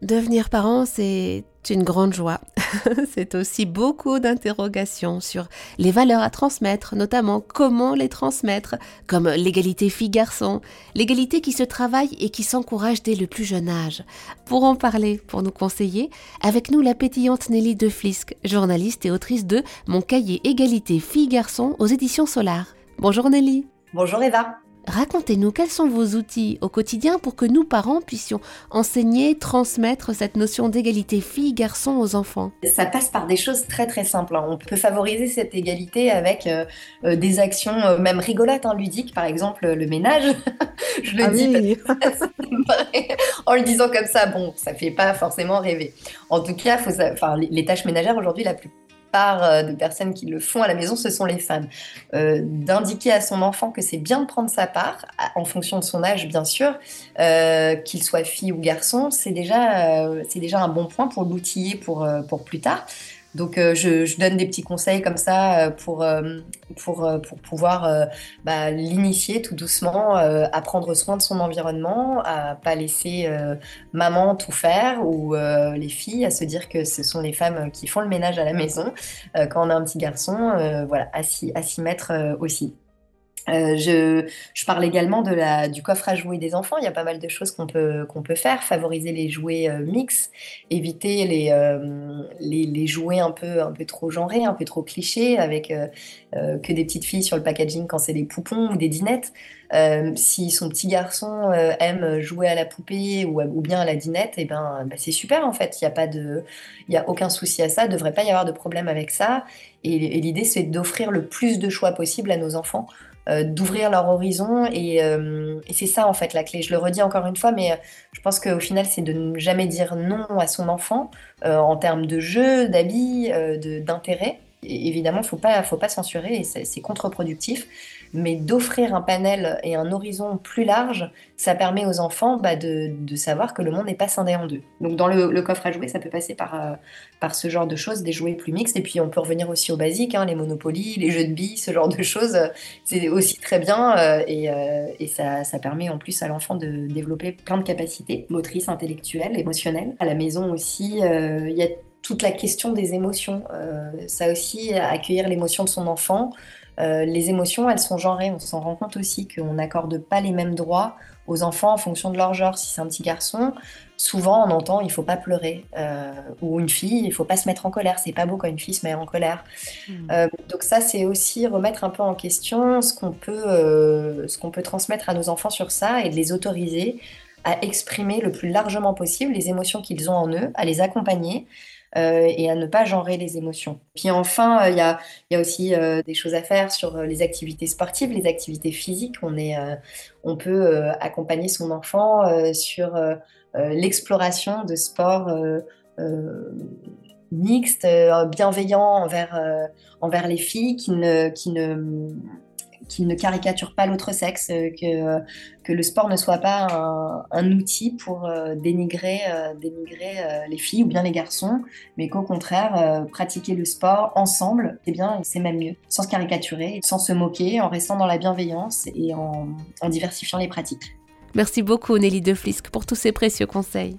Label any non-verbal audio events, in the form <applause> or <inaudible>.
Devenir parent, c'est une grande joie. <laughs> c'est aussi beaucoup d'interrogations sur les valeurs à transmettre, notamment comment les transmettre, comme l'égalité fille-garçon, l'égalité qui se travaille et qui s'encourage dès le plus jeune âge. Pour en parler, pour nous conseiller, avec nous la pétillante Nelly De Flisque, journaliste et autrice de Mon cahier égalité fille-garçon aux éditions Solar. Bonjour Nelly. Bonjour Eva. Racontez-nous quels sont vos outils au quotidien pour que nous, parents, puissions enseigner, transmettre cette notion d'égalité filles-garçons aux enfants? Ça passe par des choses très très simples. Hein. On peut favoriser cette égalité avec euh, euh, des actions euh, même rigolotes, hein, ludiques, par exemple le ménage. <laughs> Je le ah dis en le disant comme ça, bon, ça fait pas forcément rêver. En tout cas, faut, enfin, les tâches ménagères aujourd'hui, la plus part euh, de personnes qui le font à la maison, ce sont les femmes. Euh, d'indiquer à son enfant que c'est bien de prendre sa part, en fonction de son âge bien sûr, euh, qu'il soit fille ou garçon, c'est déjà, déjà un bon point pour l'outiller pour plus tard. Donc euh, je, donne des petits conseils comme ça euh, pour, euh, pour, pour pouvoir bah, l'initier tout doucement à prendre soin de son environnement, à pas laisser maman tout faire ou les filles à se dire que ce sont les femmes qui font le ménage à la maison quand on a un petit garçon, voilà, à s'y mettre aussi. Euh, je, parle également de la, du coffre à jouets des enfants. Il y a pas mal de choses qu'on peut, qu'on peut faire. Favoriser les jouets euh, mix, éviter les, euh, les, les, jouets un peu, un peu trop genrés, un peu trop clichés, avec que des petites filles sur le packaging quand c'est des poupons ou des dinettes. si son petit garçon aime jouer à la poupée ou, bien à la dinette, et eh ben, bah, c'est super en fait. Il n'y a, a aucun souci à ça. Il ne devrait pas y avoir de problème avec ça. Et, et l'idée, c'est d'offrir le plus de choix possible à nos enfants euh, d'ouvrir leur horizon. Euh, et, c'est ça, en fait, la clé. Je le redis encore une fois, mais euh, je pense qu'au final, c'est de ne jamais dire non à son enfant en termes de jeu, d'habits, d'intérêt. Évidemment, faut pas, faut pas censurer c'est contre-productif mais d'offrir un panel et un horizon plus large, ça permet aux enfants bah, de, savoir que le monde n'est pas scindé en deux. Donc dans le, coffre à jouer, ça peut passer par, euh, par ce genre de choses, des jouets plus mixtes, et puis on peut revenir aussi aux basiques, hein, les monopolies, les jeux de billes, ce genre de choses, c'est aussi très bien, euh, et, euh, ça, permet en plus à l'enfant de développer plein de capacités motrices, intellectuelles, émotionnelles. À la maison aussi, il y a toute la question des émotions. ça aussi, accueillir l'émotion de son enfant, euh, les émotions, elles sont genrées. On s'en rend compte aussi qu'on n'accorde pas les mêmes droits aux enfants en fonction de leur genre. Si c'est un petit garçon, souvent on entend il faut pas pleurer. Euh, ou une fille, il faut pas se mettre en colère. C'est pas beau quand une fille se met en colère. Euh, donc ça, c'est aussi remettre un peu en question ce qu'on peut, ce qu'on peut transmettre à nos enfants sur ça et de les autoriser à exprimer le plus largement possible les émotions qu'ils ont en eux, à les accompagner. Euh, et à ne pas genrer les émotions. Puis enfin, euh, il y, a, aussi euh, des choses à faire sur les activités sportives, les activités physiques. On, est, on peut accompagner son enfant sur l'exploration de sports mixtes, bienveillants envers, envers les filles qui ne qu'il ne caricature pas l'autre sexe, euh, que, que le sport ne soit pas un, outil pour euh, dénigrer, euh, dénigrer les filles ou bien les garçons, mais qu'au contraire, pratiquer le sport ensemble, c'est bien, c'est même mieux, sans se caricaturer, sans se moquer, en restant dans la bienveillance et en, en diversifiant les pratiques. Merci beaucoup Nelly De Flisque pour tous ces précieux conseils.